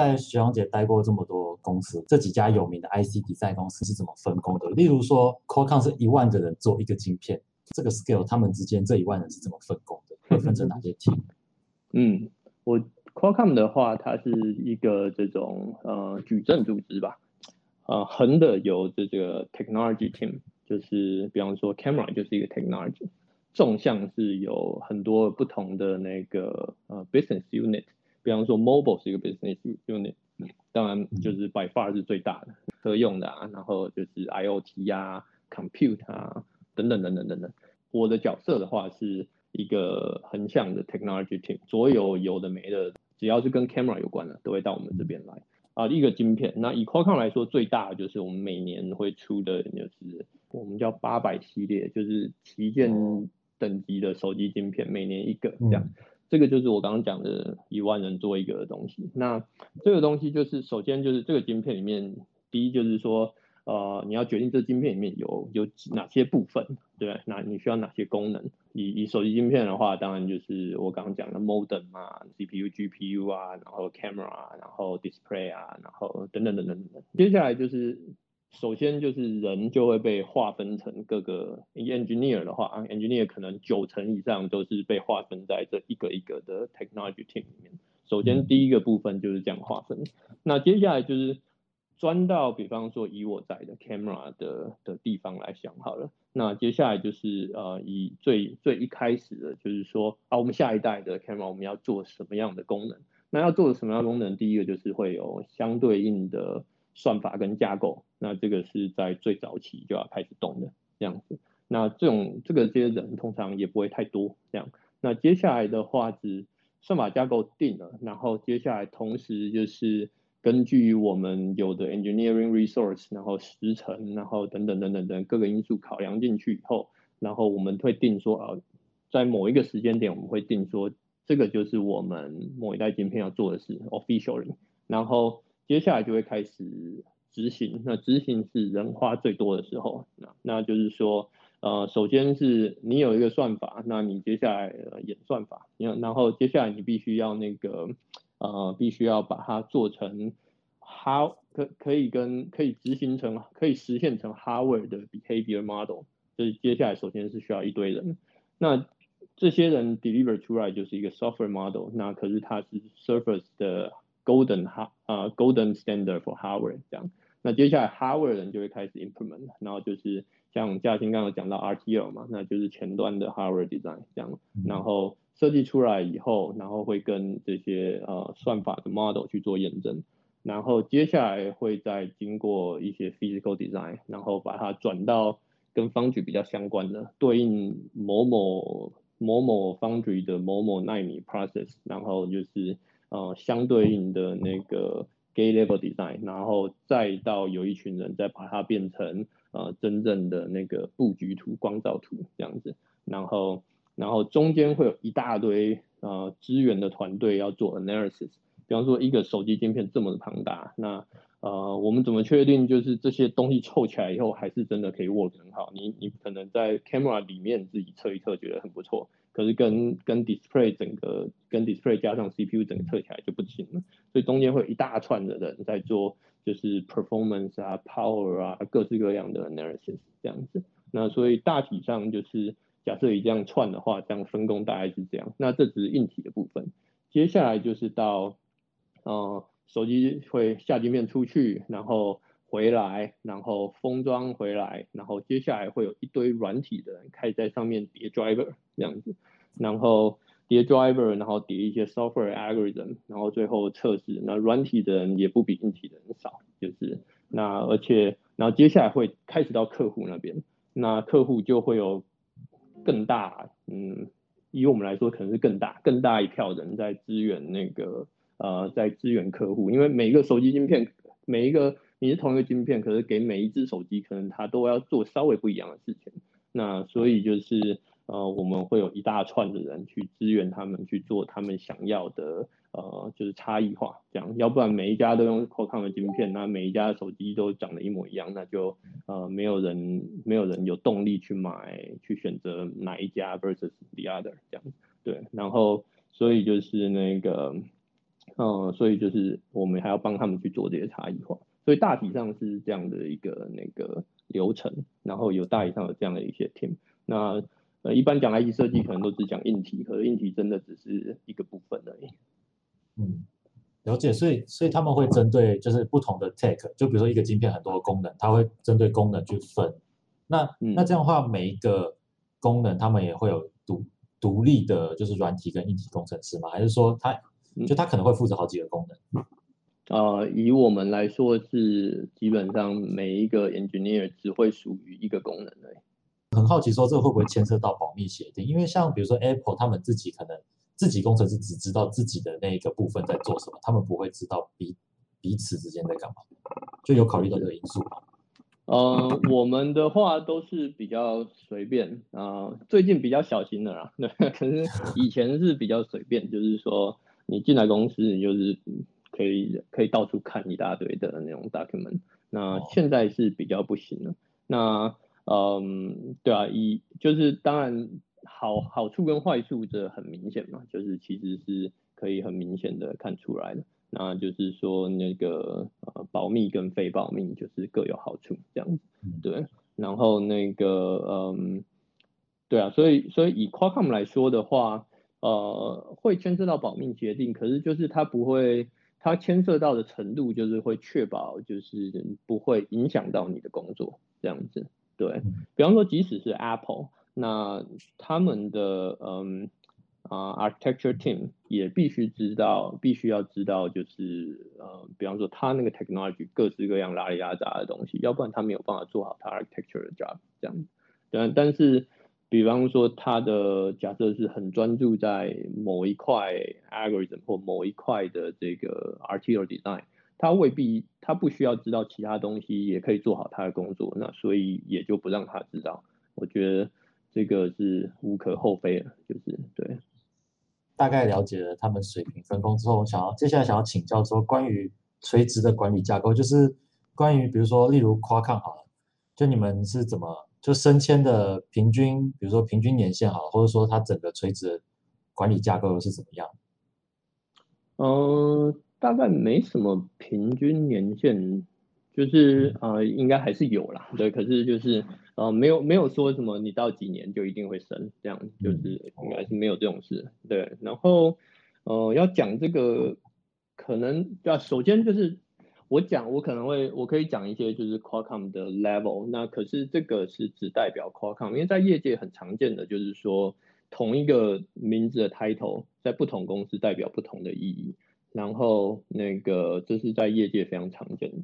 在学长姐待过这么多公司，这几家有名的 IC design 公司是怎么分工的？例如说，Qualcomm 是一万个人做一个晶片，这个 scale 他们之间这一万人是怎么分工的？会分成哪些 team？嗯，我 Qualcomm 的话，它是一个这种呃矩阵组织吧，呃横的有这这个 technology team，就是比方说 camera 就是一个 technology，纵向是有很多不同的那个呃 business unit。比方说，mobile 是一个 business unit，当然就是 by far 是最大的，车用的啊，然后就是 IOT 啊，compute 啊，等等等等等等。我的角色的话是一个横向的 technology team，所有有的没的，只要是跟 camera 有关的，都会到我们这边来啊。一个晶片，那以 Qualcomm 来说，最大的就是我们每年会出的，就是我们叫八百系列，就是旗舰等级的手机晶片，每年一个这样。这个就是我刚刚讲的一万人做一个东西。那这个东西就是首先就是这个晶片里面，第一就是说，呃，你要决定这晶片里面有有哪些部分，对那你需要哪些功能？以以手机晶片的话，当然就是我刚刚讲的 modem 啊，CPU、GPU 啊，然后 camera，啊然后 display 啊，然后等等等等等。接下来就是。首先就是人就会被划分成各个 engineer 的话，engineer 可能九成以上都是被划分在这一个一个的 technology team 里面。首先第一个部分就是这样划分，那接下来就是钻到比方说以我在的 camera 的的地方来想好了。那接下来就是呃以最最一开始的就是说啊我们下一代的 camera 我们要做什么样的功能？那要做什么样的功能？第一个就是会有相对应的。算法跟架构，那这个是在最早期就要开始动的这样子。那这种这个这些人通常也不会太多这样。那接下来的话是算法架构定了，然后接下来同时就是根据我们有的 engineering resource，然后时程，然后等等等等等各个因素考量进去以后，然后我们会定说啊，在某一个时间点我们会定说这个就是我们某一代晶片要做的事 officially，然后。接下来就会开始执行，那执行是人花最多的时候，那那就是说，呃，首先是你有一个算法，那你接下来呃演算法，然后接下来你必须要那个，呃，必须要把它做成 how 可可以跟可以执行成可以实现成 hardware 的 behavior model，就是接下来首先是需要一堆人，那这些人 deliver 出来就是一个 software model，那可是它是 Surface 的。Golden 哈啊，Golden Standard for hardware 这样，那接下来 hardware 人就会开始 implement，然后就是像嘉欣刚刚讲到 RTL 嘛，那就是前端的 hardware design 这样，然后设计出来以后，然后会跟这些呃算法的 model 去做验证，然后接下来会再经过一些 physical design，然后把它转到跟 foundry 比较相关的，对应某某某某 foundry 的某某纳米 process，然后就是。呃，相对应的那个 gate level design，然后再到有一群人再把它变成呃真正的那个布局图、光照图这样子，然后然后中间会有一大堆呃资源的团队要做 analysis，比方说一个手机晶片这么庞大，那呃我们怎么确定就是这些东西凑起来以后还是真的可以 work 很好？你你可能在 camera 里面自己测一测，觉得很不错。可是跟跟 display 整个跟 display 加上 CPU 整个测起来就不行了，所以中间会有一大串的人在做，就是 performance 啊、power 啊各式各样的 analysis 这样子。那所以大体上就是假设以这样串的话，这样分工大概是这样。那这只是硬体的部分，接下来就是到呃手机会下晶片出去，然后。回来，然后封装回来，然后接下来会有一堆软体的人开始在上面叠 driver 这样子，然后叠 driver，然后叠一些 software algorithm，然后最后测试。那软体的人也不比硬体的人少，就是那而且，然后接下来会开始到客户那边，那客户就会有更大，嗯，以我们来说可能是更大更大一票人在支援那个呃，在支援客户，因为每一个手机晶片，每一个。你是同一个晶片，可是给每一只手机，可能它都要做稍微不一样的事情。那所以就是呃，我们会有一大串的人去支援他们去做他们想要的呃，就是差异化这样。要不然每一家都用 Qualcomm 的晶片，那每一家的手机都长得一模一样，那就呃没有人没有人有动力去买去选择哪一家 versus the other 这样。对，然后所以就是那个。嗯，所以就是我们还要帮他们去做这些差异化，所以大体上是这样的一个那个流程，然后有大体上有这样的一些 team。那呃，一般讲 IT 设计可能都只讲硬体，可是硬体真的只是一个部分而已。嗯，了解。所以所以他们会针对就是不同的 tech，就比如说一个晶片很多功能，它会针对功能去分。那那这样的话，每一个功能他们也会有独独立的，就是软体跟硬体工程师吗？还是说他就他可能会负责好几个功能？呃，以我们来说是基本上每一个 engineer 只会属于一个功能而已。很好奇说这个会不会牵涉到保密协定？因为像比如说 Apple 他们自己可能自己工程师只知道自己的那一个部分在做什么，他们不会知道彼彼此之间在干嘛，就有考虑到这个因素吗？呃，我们的话都是比较随便啊，最近比较小心的啦。对，可是以前是比较随便，就是说你进来公司，你就是可以可以到处看一大堆的那种 document。那现在是比较不行了。那嗯，对啊，以就是当然好好处跟坏处这很明显嘛，就是其实是可以很明显的看出来的。那就是说，那个呃，保密跟非保密就是各有好处这样子，对。然后那个嗯，对啊，所以所以以 Qualcomm 来说的话，呃，会牵涉到保密协定，可是就是它不会，它牵涉到的程度就是会确保就是不会影响到你的工作这样子，对。比方说，即使是 Apple，那他们的嗯。啊，architecture team 也必须知道，必须要知道，就是呃，比方说他那个 technology 各式各样拉里拉杂的东西，要不然他没有办法做好他 architecture 的 job 这样。但但是，比方说他的假设是很专注在某一块 algorithm 或某一块的这个 RTL design，他未必他不需要知道其他东西也可以做好他的工作，那所以也就不让他知道。我觉得这个是无可厚非的，就是对。大概了解了他们水平分工之后，我想要接下来想要请教说关于垂直的管理架构，就是关于比如说例如夸抗好了，就你们是怎么就升迁的平均，比如说平均年限好，或者说它整个垂直管理架构是怎么样？嗯，大概没什么平均年限。就是呃，应该还是有啦，对，可是就是呃，没有没有说什么你到几年就一定会升，这样就是应该是没有这种事，对。然后呃，要讲这个可能要首先就是我讲我可能会我可以讲一些就是 Qualcomm 的 level，那可是这个是只代表 Qualcomm，因为在业界很常见的就是说同一个名字的 title 在不同公司代表不同的意义，然后那个这是在业界非常常见的。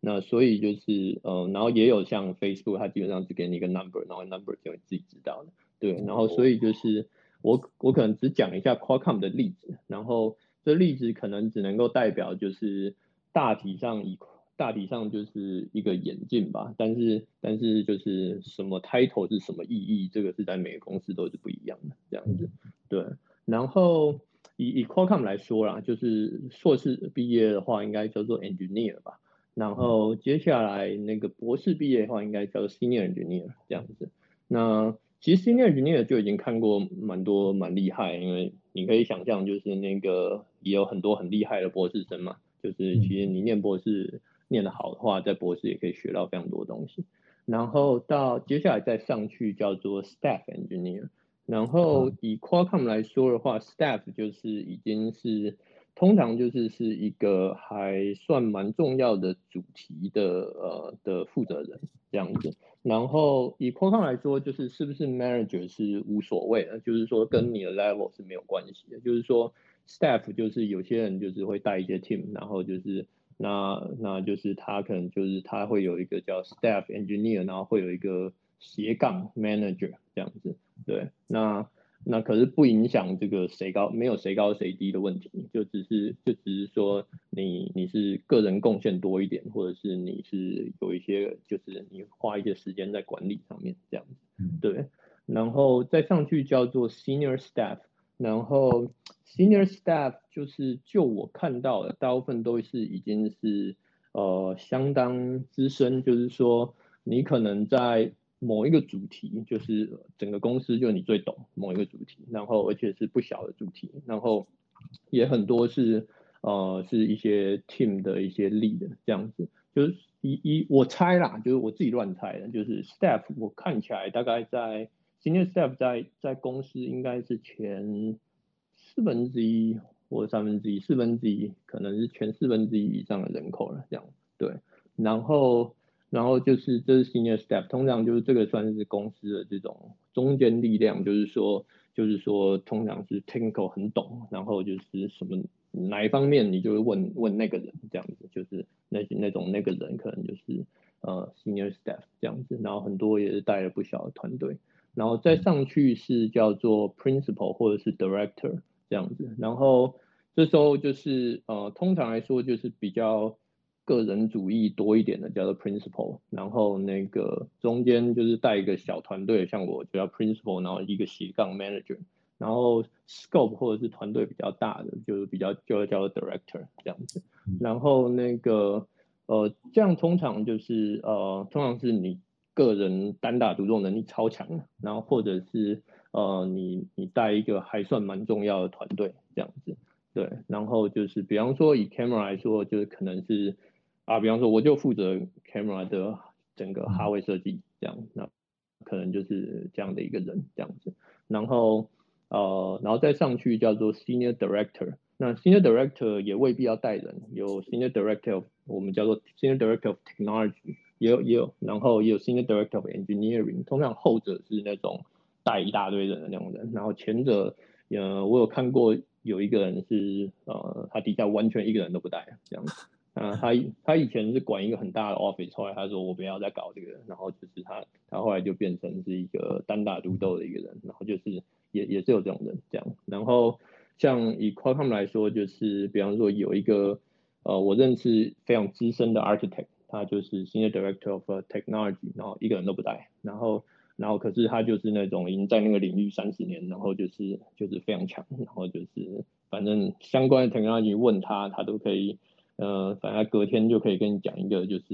那所以就是，呃，然后也有像 Facebook，它基本上只给你一个 number，然后 number 就自己知道的，对。然后所以就是我我可能只讲一下 Qualcomm 的例子，然后这例子可能只能够代表就是大体上以大体上就是一个演进吧，但是但是就是什么 title 是什么意义，这个是在每个公司都是不一样的这样子，对。然后以以 Qualcomm 来说啦，就是硕士毕业的话应该叫做 engineer 吧。然后接下来那个博士毕业的话，应该叫 senior engineer 这样子。那其实 senior engineer 就已经看过蛮多蛮厉害，因为你可以想象，就是那个也有很多很厉害的博士生嘛。就是其实你念博士念得好的话，在博士也可以学到非常多东西。然后到接下来再上去叫做 staff engineer。然后以 Qualcomm 来说的话，staff 就是已经是。通常就是是一个还算蛮重要的主题的呃的负责人这样子，然后以 Qualcomm 来说，就是是不是 manager 是无所谓的，就是说跟你的 level 是没有关系的，就是说 staff 就是有些人就是会带一些 team，然后就是那那就是他可能就是他会有一个叫 staff engineer，然后会有一个斜杠 manager 这样子，对，那。那可是不影响这个谁高没有谁高谁低的问题，就只是就只是说你你是个人贡献多一点，或者是你是有一些就是你花一些时间在管理上面这样子，对，然后再上去叫做 senior staff，然后 senior staff 就是就我看到的大部分都是已经是呃相当资深，就是说你可能在。某一个主题就是整个公司就你最懂某一个主题，然后而且是不小的主题，然后也很多是呃是一些 team 的一些 lead 这样子，就是一一我猜啦，就是我自己乱猜的，就是 staff 我看起来大概在 senior staff 在在公司应该是前四分之一或三分之一，四分之一可能是全四分之一以上的人口了，这样对，然后。然后就是这是 senior staff，通常就是这个算是公司的这种中间力量，就是说就是说通常是 technical 很懂，然后就是什么哪一方面你就会问问那个人这样子，就是那那种那个人可能就是呃 senior staff 这样子，然后很多也是带了不小的团队，然后再上去是叫做 principal 或者是 director 这样子，然后这时候就是呃通常来说就是比较。个人主义多一点的叫做 principal，然后那个中间就是带一个小团队，像我就叫 principal，然后一个斜杠 manager，然后 scope 或者是团队比较大的，就是比较就叫做 director 这样子。然后那个呃，这样通常就是呃，通常是你个人单打独斗能力超强，然后或者是呃，你你带一个还算蛮重要的团队这样子。对，然后就是比方说以 camera 来说，就是可能是。啊，比方说我就负责 camera 的整个哈位设计，这样，那可能就是这样的一个人这样子，然后呃，然后再上去叫做 senior director，那 senior director 也未必要带人，有 senior director，我们叫做 senior director of technology，也有也有，然后也有 senior director of engineering，通常后者是那种带一大堆人的那种人，然后前者，呃，我有看过有一个人是呃，他底下完全一个人都不带这样子。啊，他他以前是管一个很大的 office，后来他说我不要再搞这个，然后就是他他后来就变成是一个单打独斗的一个人，然后就是也也是有这种人这样，然后像以 Qualcomm 来说，就是比方说有一个呃我认识非常资深的 architect，他就是 senior director of technology，然后一个人都不带，然后然后可是他就是那种已经在那个领域三十年，然后就是就是非常强，然后就是反正相关的 technology 问他，他都可以。呃，反正隔天就可以跟你讲一个，就是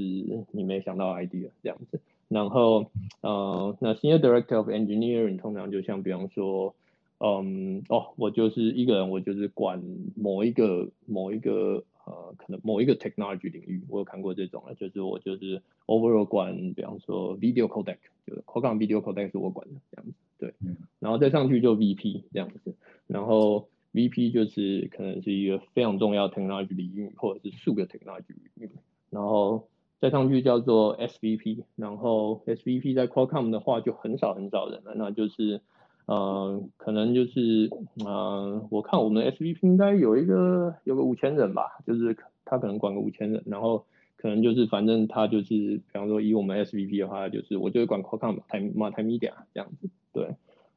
你没想到 idea 这样子。然后，呃，那 senior director of engineering 通常就像比方说，嗯，哦，我就是一个人，我就是管某一个某一个呃，可能某一个 technology 领域，我有看过这种了，就是我就是 overall 管，比方说 video codec，就是 Qualcomm video codec 是我管的这样子，对。然后再上去就 VP 这样子，然后。VP 就是可能是一个非常重要 technology 领域，或者是数个 technology 领域，然后再上去叫做 SVP，然后 SVP 在 Qualcomm 的话就很少很少人了，那就是呃可能就是呃我看我们 SVP 应该有一个有个五千人吧，就是他可能管个五千人，然后可能就是反正他就是比方说以我们 SVP 的话，就是我就会管 Qualcomm 台 Multimedia 这样子，对。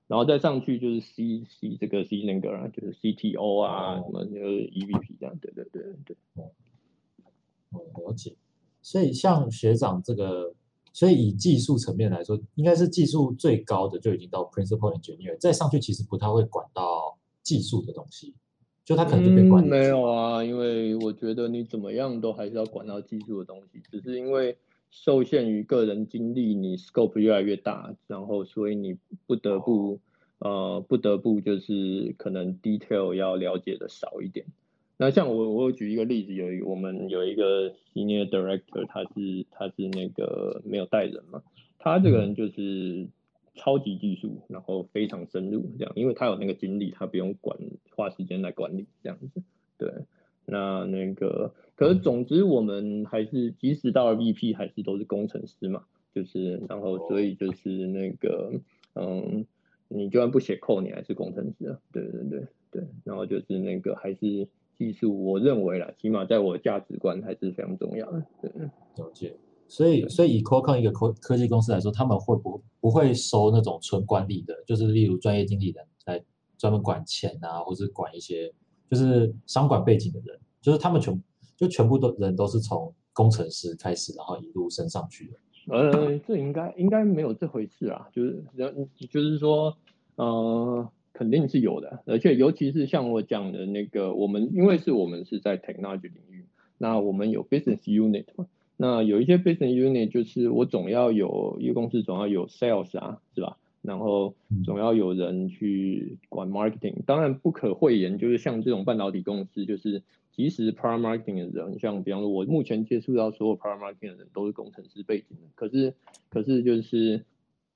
然后再上去就是 C C 这个 C 那个啊，就是 C T O 啊，什么就是 E V P 这样，对对对对。哦，了解。所以像学长这个，所以以技术层面来说，应该是技术最高的就已经到 Principal Engineer，再上去其实不太会管到技术的东西，就他可能就变管理。没有啊，因为我觉得你怎么样都还是要管到技术的东西，只是因为。受限于个人经历，你 scope 越来越大，然后所以你不得不呃不得不就是可能 detail 要了解的少一点。那像我我举一个例子，有一我们有一个 senior director，他是他是那个没有带人嘛，他这个人就是超级技术，然后非常深入这样，因为他有那个精力，他不用管花时间来管理这样子，对。那那个，可是总之我们还是，即使到了 VP，还是都是工程师嘛，就是，然后所以就是那个，嗯，你就算不写 code，你还是工程师啊，对对对对，然后就是那个还是技术，我认为啦，起码在我的价值观还是非常重要的，对。了解。所以，所以以 Qualcomm 一个科科技公司来说，他们会不不会收那种纯管理的，就是例如专业经理人来专门管钱啊，或是管一些。就是商管背景的人，就是他们全就全部都人都是从工程师开始，然后一路升上去的。呃，这应该应该没有这回事啊，就是就是说，呃，肯定是有的，而且尤其是像我讲的那个，我们因为是我们是在 technology 领域，那我们有 business unit 嘛，那有一些 business unit 就是我总要有一个公司总要有 sales 啊，是吧？然后总要有人去管 marketing。当然不可讳言，就是像这种半导体公司，就是即使 product marketing 的人，像比方说我目前接触到所有 product marketing 的人都是工程师背景的，可是可是就是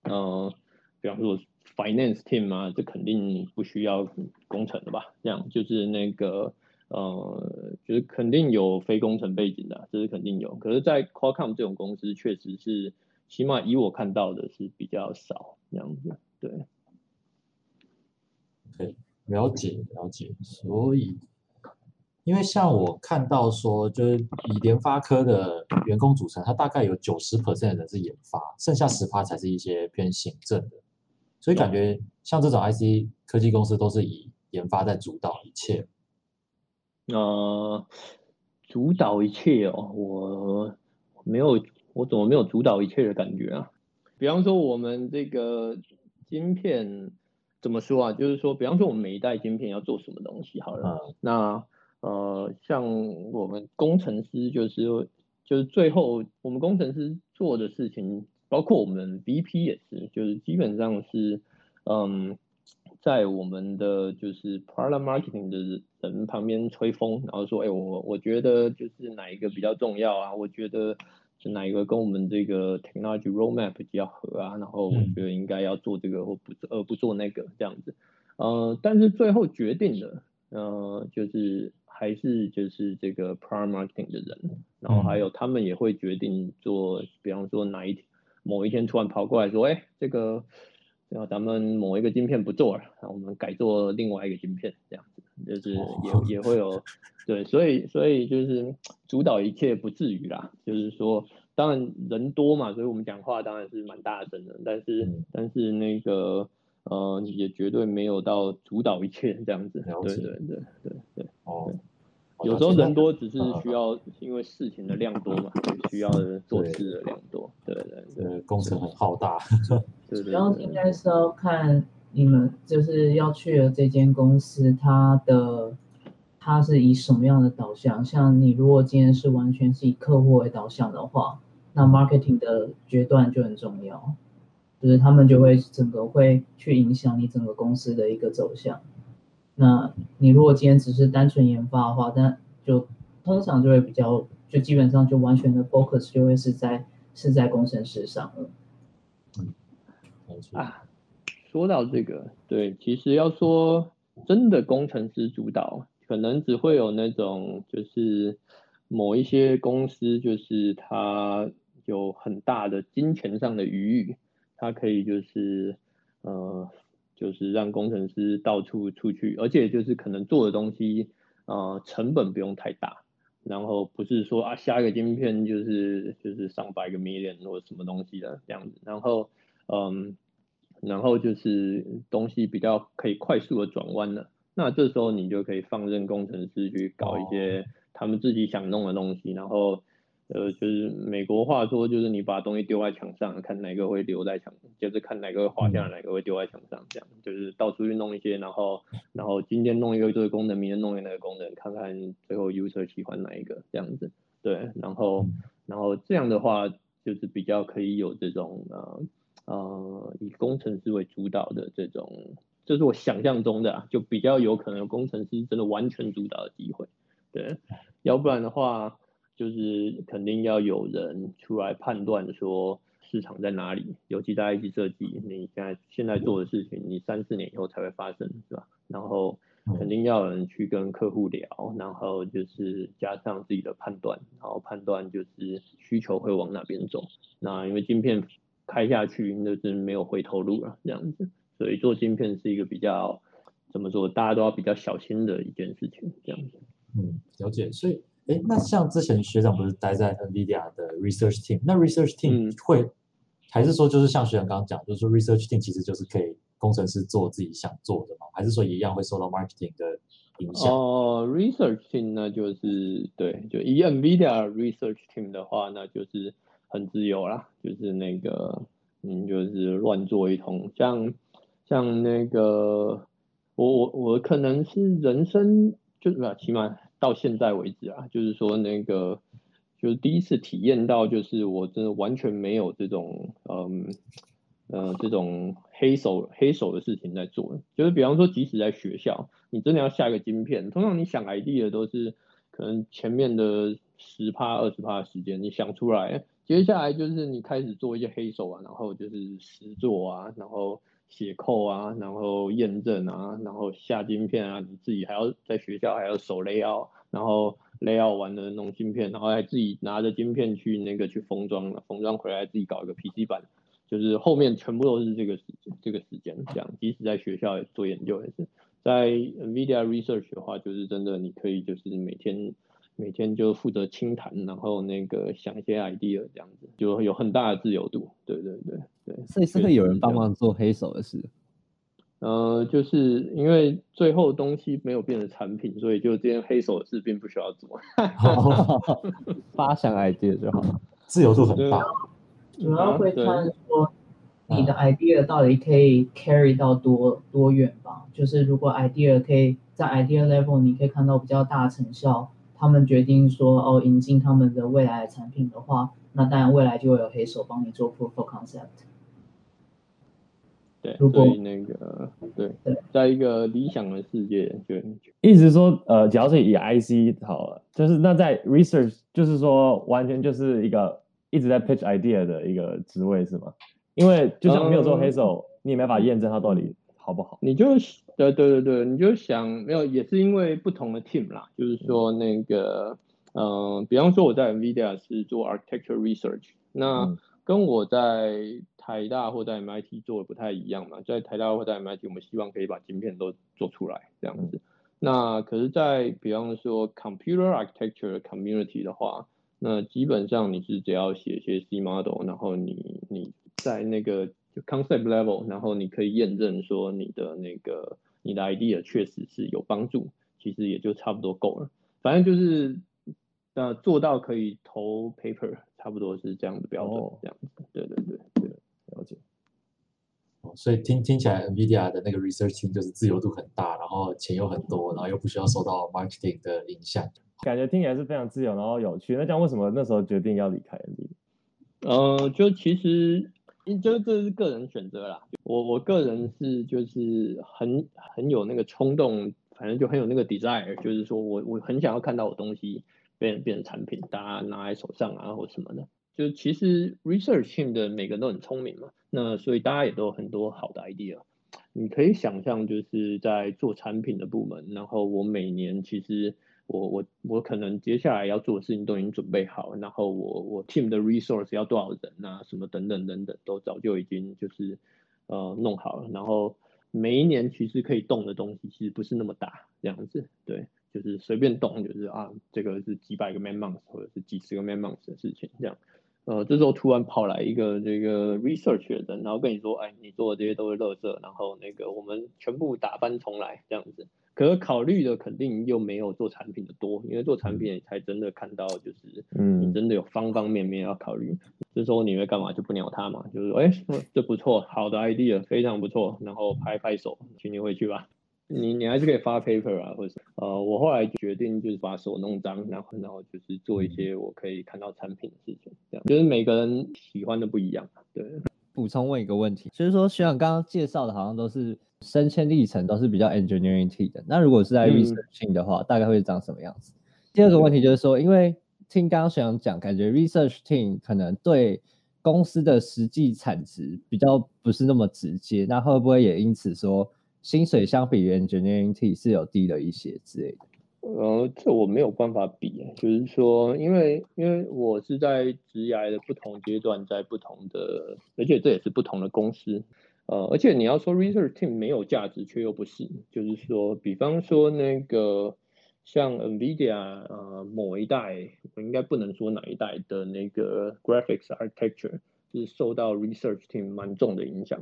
呃，比方说 finance team 啊，这肯定不需要工程的吧？这样就是那个。呃，就是肯定有非工程背景的，这是肯定有。可是，在 Qualcomm 这种公司，确实是，起码以我看到的是比较少这样子。对，对，了解了解。所以，因为像我看到说，就是以联发科的员工组成，它大概有九十 percent 的人是研发，剩下十趴才是一些偏行政的。所以感觉像这种 IC 科技公司，都是以研发在主导一切。呃，主导一切哦，我没有，我怎么没有主导一切的感觉啊？比方说我们这个晶片怎么说啊？就是说，比方说我们每一代晶片要做什么东西好了，那呃，像我们工程师就是就是最后我们工程师做的事情，包括我们 VP 也是，就是基本上是嗯。在我们的就是 product marketing 的人旁边吹风，然后说，哎，我我觉得就是哪一个比较重要啊？我觉得是哪一个跟我们这个 technology roadmap 比较合啊？然后我觉得应该要做这个或不呃不做那个这样子。呃，但是最后决定的，呃，就是还是就是这个 product marketing 的人，然后还有他们也会决定做，比方说哪一天某一天突然跑过来说，哎，这个。然后咱们某一个晶片不做了，然后我们改做另外一个晶片，这样子就是也也会有，对，所以所以就是主导一切不至于啦，就是说当然人多嘛，所以我们讲话当然是蛮大声的，但是但是那个呃也绝对没有到主导一切这样子，对对对对对，哦。有时候人多只是需要，因为事情的量多嘛，需要做事的量多。对对对，工程很浩大。对 对。然后应该是要看你们就是要去的这间公司，它的它是以什么样的导向？像你如果今天是完全是以客户为导向的话，那 marketing 的决断就很重要，就是他们就会整个会去影响你整个公司的一个走向。那你如果今天只是单纯研发的话，但就通常就会比较，就基本上就完全的 focus 就会是在是在工程师上了。嗯，啊，说到这个，对，其实要说真的工程师主导，可能只会有那种就是某一些公司，就是它有很大的金钱上的余裕，它可以就是呃。就是让工程师到处出去，而且就是可能做的东西，呃，成本不用太大，然后不是说啊下一个晶片就是就是上百个 million 或什么东西的这样子，然后嗯，然后就是东西比较可以快速的转弯了，那这时候你就可以放任工程师去搞一些他们自己想弄的东西，然后。呃，就是美国话说，就是你把东西丢在墙上，看哪个会留在墙，就是看哪个会滑下来，哪个会丢在墙上，这样就是到处去弄一些，然后然后今天弄一个这个功能，明天弄一个那个功能，看看最后 user 喜欢哪一个这样子。对，然后然后这样的话，就是比较可以有这种呃呃以工程师为主导的这种，这是我想象中的，就比较有可能有工程师真的完全主导的机会。对，要不然的话。就是肯定要有人出来判断说市场在哪里，尤其在 IC 设计，你现在现在做的事情，你三四年以后才会发生，是吧？然后肯定要有人去跟客户聊，然后就是加上自己的判断，然后判断就是需求会往哪边走。那因为晶片开下去就是没有回头路了，这样子，所以做晶片是一个比较怎么说，大家都要比较小心的一件事情，这样子。嗯，了解，所以。哎，那像之前学长不是待在 NVIDIA 的 research team，那 research team 会还是说就是像学长刚刚讲，就是说 research team 其实就是可以工程师做自己想做的嘛？还是说一样会受到 marketing 的影响？哦，research team 那就是对，就以 NVIDIA research team 的话，那就是很自由啦，就是那个嗯，就是乱做一通，像像那个我我我可能是人生就是吧，起码。到现在为止啊，就是说那个，就是第一次体验到，就是我真的完全没有这种，嗯，呃这种黑手黑手的事情在做，就是比方说，即使在学校，你真的要下一个晶片，通常你想 ID 的都是可能前面的十趴二十趴的时间你想出来，接下来就是你开始做一些黑手啊，然后就是实做啊，然后。写扣啊，然后验证啊，然后下晶片啊，你自己还要在学校还要手 layout，然后 layout 完了弄晶片，然后还自己拿着晶片去那个去封装了，封装回来自己搞一个 PC 版，就是后面全部都是这个时这个时间这样。即使在学校做研究也是，在 Nvidia Research 的话，就是真的你可以就是每天。每天就负责清谈，然后那个想一些 idea 这样子，就有很大的自由度。对对对对，所以是会有人帮忙做黑手的事。呃，就是因为最后东西没有变成产品，所以就这件黑手的事并不需要做。发想 idea 就好了，自由度很大。主要会看说你的 idea 到底可以 carry 到多多远吧。就是如果 idea 可以在 idea level，你可以看到比较大的成效。他们决定说哦，引进他们的未来的产品的话，那当然未来就会有黑手帮你做 proof of concept。对，所以那个对，在一个理想的世界，就意思说，呃，假如是以 IC 好了，就是那在 research，就是说完全就是一个一直在 pitch idea 的一个职位是吗？因为就像没有做黑手，你也没法验证它到底好不好。你就。对对对对，你就想没有，也是因为不同的 team 啦，就是说那个，嗯，比方说我在 Nvidia 是做 architecture research，那跟我在台大或在 MIT 做的不太一样嘛，在台大或在 MIT，我们希望可以把晶片都做出来这样子。那可是，在比方说 computer architecture community 的话，那基本上你是只要写一些 C model，然后你你在那个。就 concept level，然后你可以验证说你的那个你的 idea 确实是有帮助，其实也就差不多够了。反正就是呃做到可以投 paper，差不多是这样的标准，这样子。对对对对，了解。所以听听起来，NVIDIA 的那个 researching 就是自由度很大，然后钱又很多，然后又不需要受到 marketing 的影响，感觉听起来是非常自由，然后有趣。那这样为什么那时候决定要离开 NVIDIA？呃，就其实。就这是个人选择啦，我我个人是就是很很有那个冲动，反正就很有那个 desire，就是说我我很想要看到我东西变变成产品，大家拿在手上啊或什么的。就其实 research team 的每个人都很聪明嘛，那所以大家也都有很多好的 idea。你可以想象就是在做产品的部门，然后我每年其实。我我我可能接下来要做的事情都已经准备好，然后我我 team 的 resource 要多少人啊，什么等等等等，都早就已经就是呃弄好了。然后每一年其实可以动的东西其实不是那么大，这样子，对，就是随便动，就是啊，这个是几百个 man months 或者是几十个 man months 的事情，这样。呃，这时候突然跑来一个这个 research 的人，然后跟你说，哎，你做的这些都是垃圾，然后那个我们全部打翻重来，这样子。可是考虑的肯定又没有做产品的多，因为做产品才真的看到就是，嗯，你真的有方方面面要考虑。这时候你会干嘛？就不鸟他嘛，就是说，哎，这不错，好的 idea，非常不错，然后拍拍手，请你回去吧。你你还是可以发 paper 啊，或者呃，我后来决定就是把手弄脏，然后然后就是做一些我可以看到产品的事情，这样就是每个人喜欢的不一样，对。补充问一个问题，就是说学长刚刚介绍的好像都是。升迁历程都是比较 engineering t 的，那如果是在 researching 的话，大概会长什么样子？第二个问题就是说，因为听刚刚学长讲，感觉 research team 可能对公司的实际产值比较不是那么直接，那会不会也因此说薪水相比于 engineering t 是有低了一些之类的？呃，这我没有办法比，就是说，因为因为我是在职涯的不同阶段，在不同的，而且这也是不同的公司。呃，而且你要说 research team 没有价值，却又不是，就是说，比方说那个像 Nvidia 呃某一代，我应该不能说哪一代的那个 graphics architecture 是受到 research team 蛮重的影响。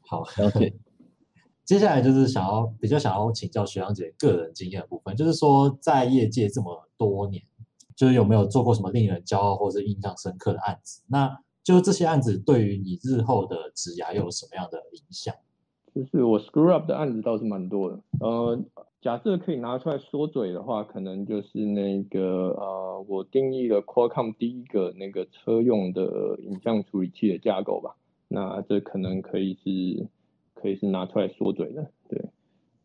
好，了解。接下来就是想要比较想要请教学长姐个人经验的部分，就是说在业界这么多年，就是有没有做过什么令人骄傲或者印象深刻的案子？那就这些案子对于你日后的职涯又有什么样的影响？就是我 screw up 的案子倒是蛮多的。呃，假设可以拿出来说嘴的话，可能就是那个呃，我定义了 Qualcomm 第一个那个车用的影像处理器的架构吧。那这可能可以是可以是拿出来说嘴的。对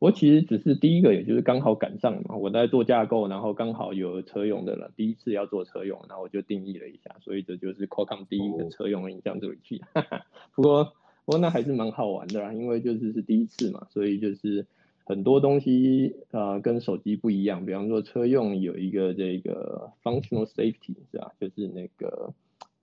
我其实只是第一个，也就是刚好赶上嘛，我在做架构，然后刚好有车用的了，第一次要做车用，然后我就定义了一下，所以这就是 Qualcomm 第一个车用影像处理器。不过不过那还是蛮好玩的啦，因为就是是第一次嘛，所以就是很多东西呃跟手机不一样，比方说车用有一个这个 functional safety 是吧，就是那个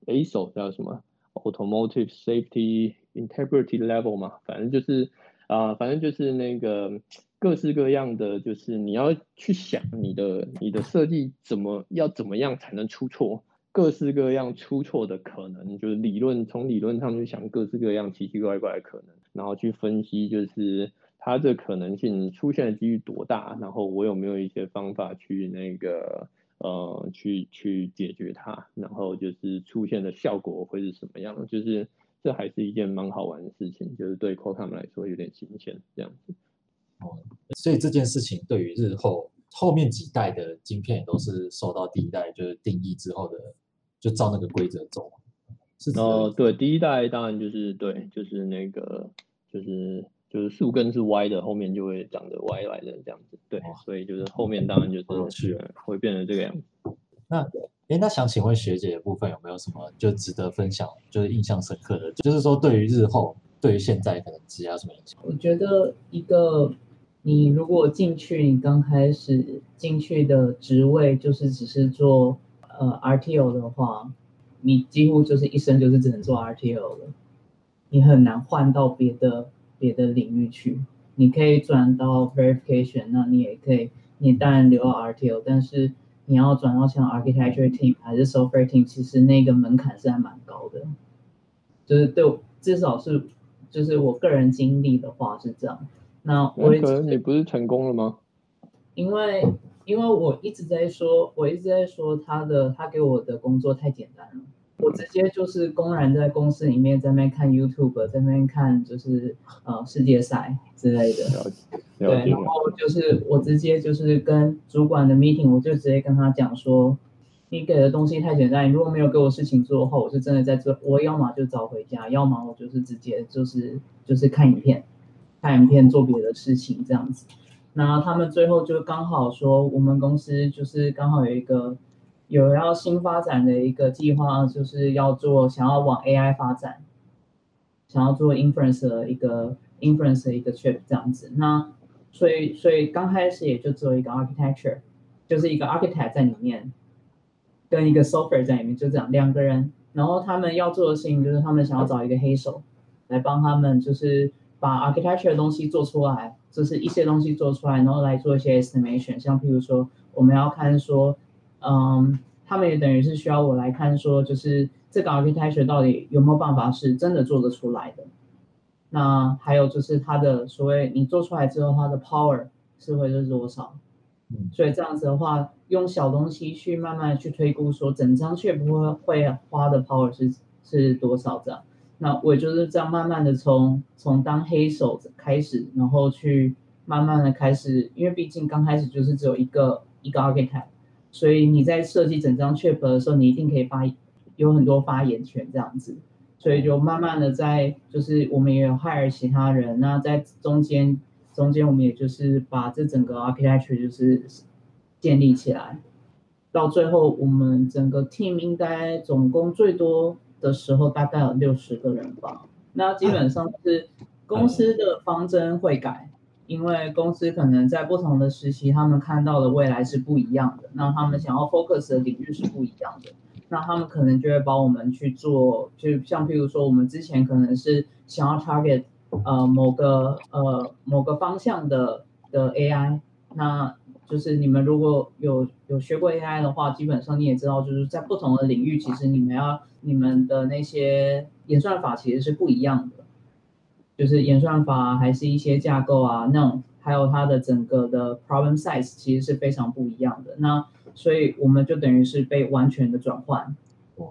ASIL 叫什么？Automotive safety integrity level 嘛，反正就是啊、反正就是那个各式各样的，就是你要去想你的你的设计怎么要怎么样才能出错。各式各样出错的可能，就是理论从理论上去想各式各样奇奇怪怪的可能，然后去分析，就是它这可能性出现的几率多大，然后我有没有一些方法去那个呃去去解决它，然后就是出现的效果会是什么样，就是这还是一件蛮好玩的事情，就是对 Qualcomm 来说有点新鲜这样子。哦所以这件事情对于日后后面几代的晶片也都是受到第一代就是定义之后的，就照那个规则走，是指然后对第一代当然就是对，就是那个就是就是树根是歪的，后面就会长得歪来的这样子。对哦，所以就是后面当然就是会变成这个样子。那诶，那想请问学姐的部分有没有什么就值得分享，就是印象深刻的，就是说对于日后，对于现在可能职业什么影响？我觉得一个你如果进去，你刚开始进去的职位就是只是做呃 RTO 的话，你几乎就是一生就是只能做 RTO 了，你很难换到别的别的领域去。你可以转到 verification，那你也可以，你当然留 RTO，但是你要转到像 architecture team 还是 software team，其实那个门槛是还蛮高的。就是对我，至少是就是我个人经历的话是这样。那我也可能你不是成功了吗？因为因为我一直在说，我一直在说他的他给我的工作太简单了，我直接就是公然在公司里面在那边看 YouTube，在那边看就是呃世界赛之类的。对，然。后就是我直接就是跟主管的 meeting，我就直接跟他讲说，你给的东西太简单，你如果没有给我事情做的话，我是真的在做，我要么就早回家，要么我就是直接就是就是看影片，看影片做别的事情这样子。那他们最后就刚好说，我们公司就是刚好有一个有要新发展的一个计划，就是要做想要往 AI 发展，想要做 inference 的一个 inference 的一个 chip 这样子。那所以所以刚开始也就只有一个 architecture，就是一个 architect 在里面，跟一个 software 在里面，就这样两个人。然后他们要做的事情就是他们想要找一个黑手来帮他们，就是把 architecture 的东西做出来，就是一些东西做出来，然后来做一些 estimation。像譬如说我们要看说，嗯，他们也等于是需要我来看说，就是这个 architecture 到底有没有办法是真的做得出来的。那还有就是它的所谓你做出来之后，它的 power 是会是多少？嗯所以这样子的话，用小东西去慢慢去推估，说整张却不会会花的 power 是是多少这样。那我就是这样慢慢的从从当黑手开始，然后去慢慢的开始，因为毕竟刚开始就是只有一个一个 architect，所以你在设计整张 chip 的时候，你一定可以发有很多发言权这样子。所以就慢慢的在，就是我们也有 hire 其他人，那在中间中间我们也就是把这整个 architecture 就是建立起来，到最后我们整个 team 应该总共最多的时候大概有六十个人吧。那基本上是公司的方针会改，因为公司可能在不同的时期，他们看到的未来是不一样的，那他们想要 focus 的领域是不一样的。那他们可能就会帮我们去做，就像譬如说，我们之前可能是想要 target 呃某个呃某个方向的的 AI，那就是你们如果有有学过 AI 的话，基本上你也知道，就是在不同的领域，其实你们要你们的那些演算法其实是不一样的，就是演算法啊还是一些架构啊，那种还有它的整个的 problem size 其实是非常不一样的。那所以我们就等于是被完全的转换。哇，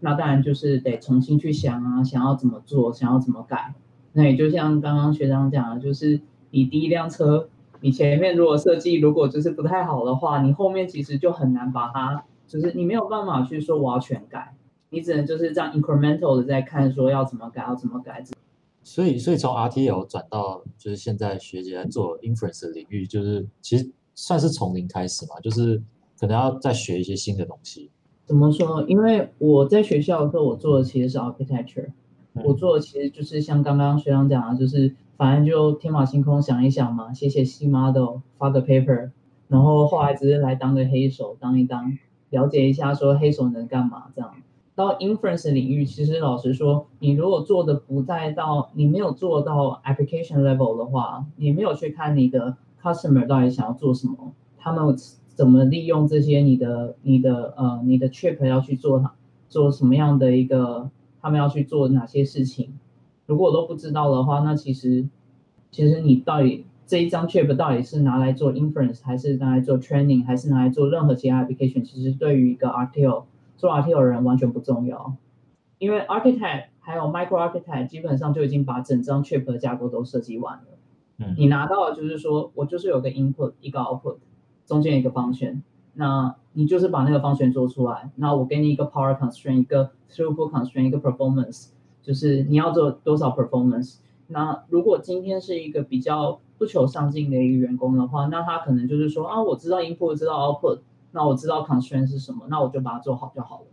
那当然就是得重新去想啊，想要怎么做，想要怎么改。那也就像刚刚学长讲的，就是你第一辆车，你前面如果设计如果就是不太好的话，你后面其实就很难把它，就是你没有办法去说我要全改。你只能就是这样 incremental 的在看说要怎么改，要怎么改。所以，所以从 RTL 转到就是现在学姐在做 inference 的领域，就是其实算是从零开始嘛，就是可能要再学一些新的东西。怎么说？因为我在学校的时候，我做的其实是 architecture，、嗯我做的其实就是像刚刚学长讲的，就是反正就天马行空想一想嘛，写写 C model，发个 paper，然后后来只是来当个黑手，当一当，了解一下说黑手能干嘛这样。到 inference 领域，其实老实说，你如果做的不再到，你没有做到 application level 的话，你没有去看你的 customer 到底想要做什么，他们怎么利用这些你的你的呃你的 trip 要去做它做什么样的一个，他们要去做哪些事情，如果都不知道的话，那其实其实你到底这一张 trip 到底是拿来做 inference，还是拿来做 training，还是拿来做任何其他 application，其实对于一个 RTL 做 RTL 的人完全不重要，因为 architect 还有 micro architect 基本上就已经把整张 chip 的架构都设计完了。嗯你拿到的就是说我就是有个 input 一个 output，中间一个 function，那你就是把那个 function 做出来，那我给你一个 power constraint，一个 throughput constraint，一个 performance，就是你要做多少 performance。那如果今天是一个比较不求上进的一个员工的话，那他可能就是说啊，我知道 input，知道 output，那我知道 constraint 是什么，那我就把它做好就好了。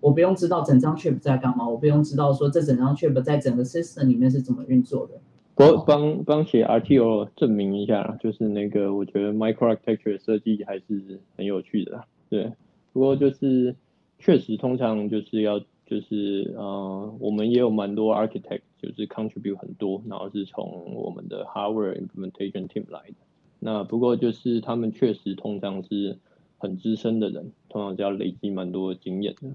我不用知道整张 chip 在干嘛，我不用知道说这整张 chip 在整个 system 里面是怎么运作的。我帮帮写 RTO 证明一下，就是那个我觉得 microarchitecture 设计还是很有趣的，对。不过就是确实通常就是要就是呃，我们也有蛮多 architect 就是 contribute 很多，然后是从我们的 hardware implementation team 来的。那不过就是他们确实通常是很资深的人，通常是要累积蛮多经验的。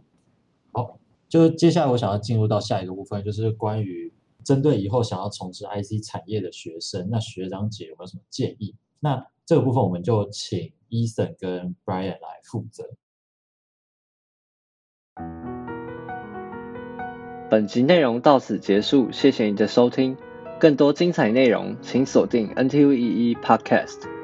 好，就接下来我想要进入到下一个部分，就是关于针对以后想要从事 IC 产业的学生，那学长姐有没有什么建议？那这个部分我们就请 Ethan 跟 Brian 来负责。本集内容到此结束，谢谢你的收听。更多精彩内容，请锁定 NTU 一一 Podcast。